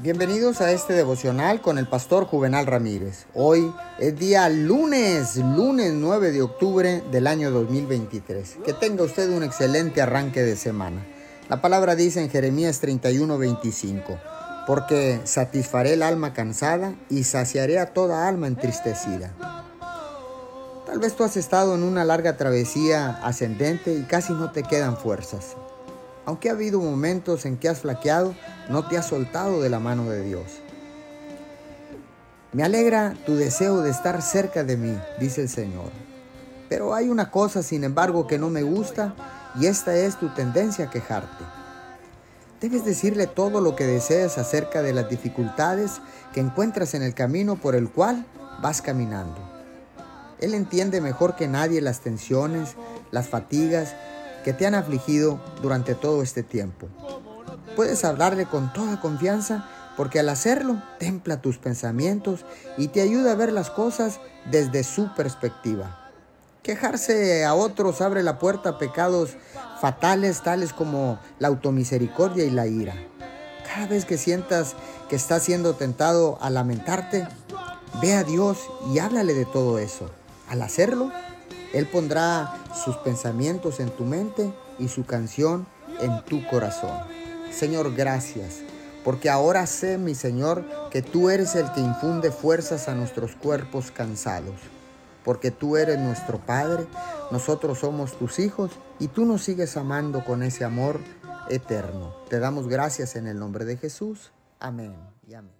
Bienvenidos a este devocional con el pastor Juvenal Ramírez. Hoy es día lunes, lunes 9 de octubre del año 2023. Que tenga usted un excelente arranque de semana. La palabra dice en Jeremías 31:25, porque satisfaré el alma cansada y saciaré a toda alma entristecida. Tal vez tú has estado en una larga travesía ascendente y casi no te quedan fuerzas. Aunque ha habido momentos en que has flaqueado, no te has soltado de la mano de Dios. Me alegra tu deseo de estar cerca de mí, dice el Señor. Pero hay una cosa, sin embargo, que no me gusta y esta es tu tendencia a quejarte. Debes decirle todo lo que deseas acerca de las dificultades que encuentras en el camino por el cual vas caminando. Él entiende mejor que nadie las tensiones, las fatigas que te han afligido durante todo este tiempo. Puedes hablarle con toda confianza porque al hacerlo templa tus pensamientos y te ayuda a ver las cosas desde su perspectiva. Quejarse a otros abre la puerta a pecados fatales tales como la automisericordia y la ira. Cada vez que sientas que estás siendo tentado a lamentarte, ve a Dios y háblale de todo eso. Al hacerlo, él pondrá sus pensamientos en tu mente y su canción en tu corazón. Señor, gracias, porque ahora sé, mi Señor, que tú eres el que infunde fuerzas a nuestros cuerpos cansados. Porque tú eres nuestro Padre, nosotros somos tus hijos y tú nos sigues amando con ese amor eterno. Te damos gracias en el nombre de Jesús. Amén y amén.